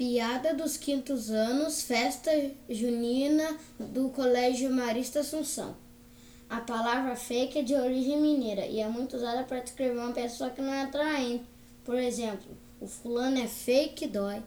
Piada dos quintos anos, festa junina do Colégio Marista Assunção. A palavra fake é de origem mineira e é muito usada para descrever uma pessoa que não é atraente. Por exemplo, o fulano é fake dói.